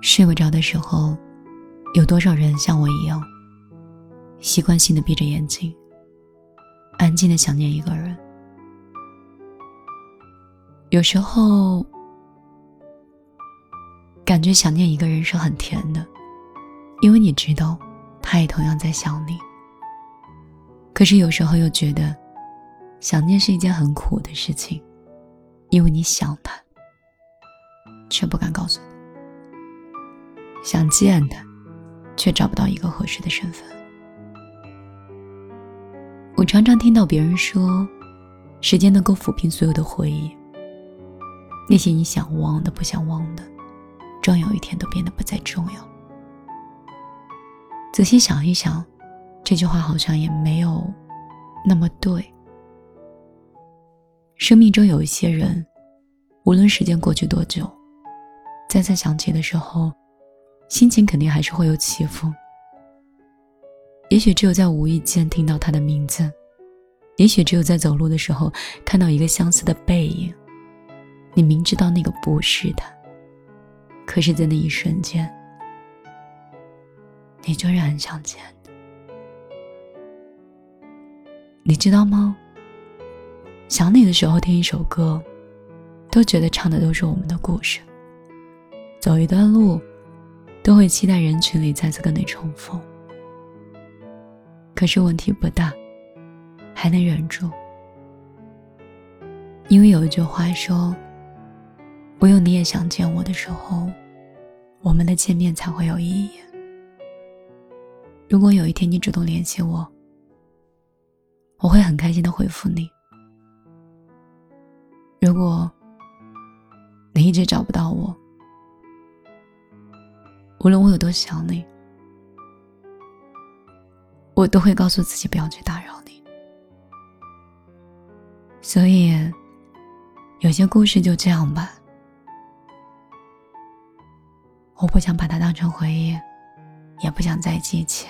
睡不着的时候，有多少人像我一样，习惯性的闭着眼睛，安静的想念一个人？有时候，感觉想念一个人是很甜的，因为你知道，他也同样在想你。可是有时候又觉得，想念是一件很苦的事情，因为你想他，却不敢告诉他。想见他，却找不到一个合适的身份。我常常听到别人说，时间能够抚平所有的回忆，那些你想忘的、不想忘的，终有一天都变得不再重要。仔细想一想，这句话好像也没有那么对。生命中有一些人，无论时间过去多久，再次想起的时候。心情肯定还是会有起伏。也许只有在无意间听到他的名字，也许只有在走路的时候看到一个相似的背影，你明知道那个不是他，可是，在那一瞬间，你就是很想见。你知道吗？想你的时候听一首歌，都觉得唱的都是我们的故事。走一段路。都会期待人群里再次跟你重逢，可是问题不大，还能忍住，因为有一句话说：“唯有你也想见我的时候，我们的见面才会有意义。”如果有一天你主动联系我，我会很开心的回复你；如果你一直找不到我，无论我有多想你，我都会告诉自己不要去打扰你。所以，有些故事就这样吧。我不想把它当成回忆，也不想再记起。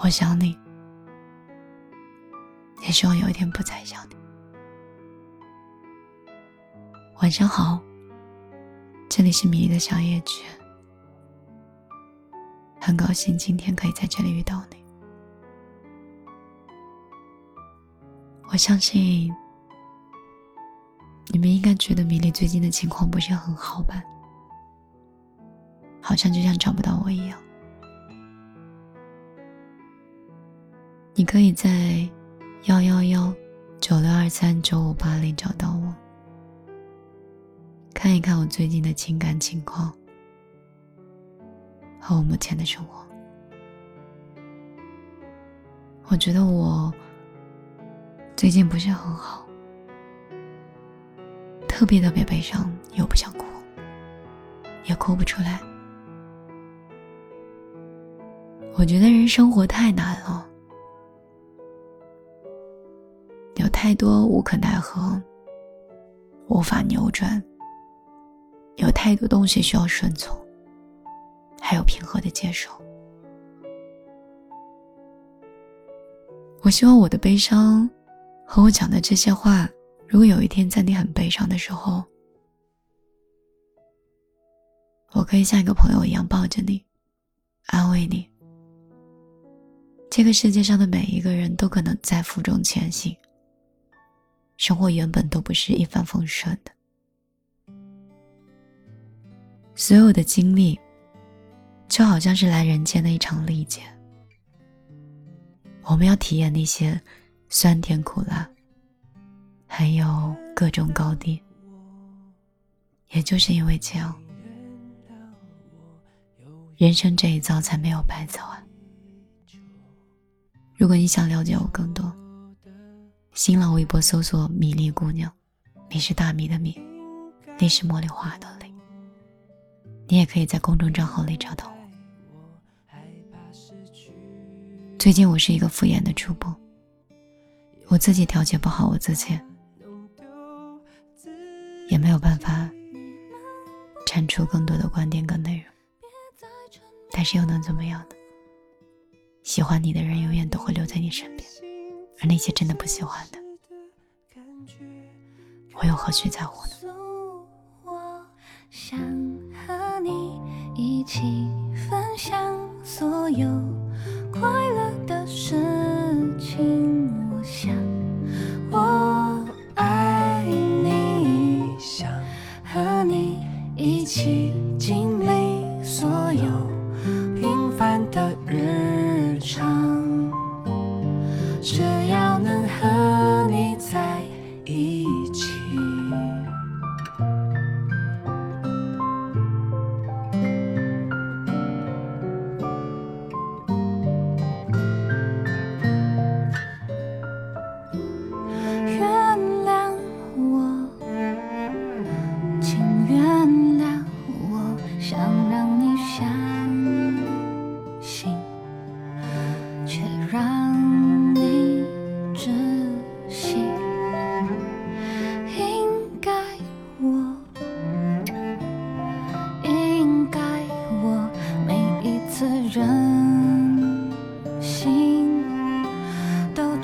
我想你，也希望有一天不再想你。晚上好。这里是米粒的小夜曲，很高兴今天可以在这里遇到你。我相信你们应该觉得米粒最近的情况不是很好吧？好像就像找不到我一样。你可以在幺幺幺九六二三九五八零找到我。看一看我最近的情感情况和我目前的生活，我觉得我最近不是很好，特别特别悲伤，又不想哭，也哭不出来。我觉得人生活太难了，有太多无可奈何，无法扭转。太多东西需要顺从，还有平和的接受。我希望我的悲伤和我讲的这些话，如果有一天在你很悲伤的时候，我可以像一个朋友一样抱着你，安慰你。这个世界上的每一个人都可能在负重前行，生活原本都不是一帆风顺的。所有的经历，就好像是来人间的一场历劫。我们要体验那些酸甜苦辣，还有各种高低。也就是因为这样，人生这一遭才没有白走啊！如果你想了解我更多，新浪微博搜索“米粒姑娘”，米是大米的米，粒是茉莉花的粒。你也可以在公众账号里找到我。最近我是一个敷衍的主播，我自己调节不好我自己，也没有办法产出更多的观点跟内容。但是又能怎么样呢？喜欢你的人永远都会留在你身边，而那些真的不喜欢的，我又何须在乎呢？想。一起分享所有快乐的事。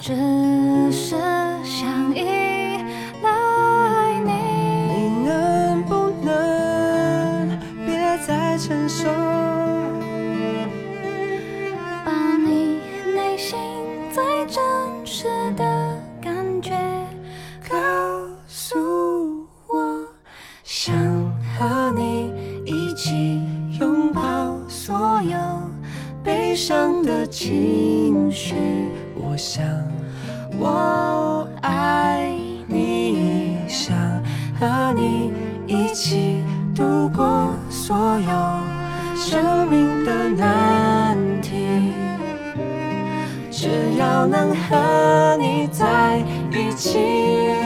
只是。的情绪我想我爱你想和你一起度过所有生命的难题。只要能和你在一起。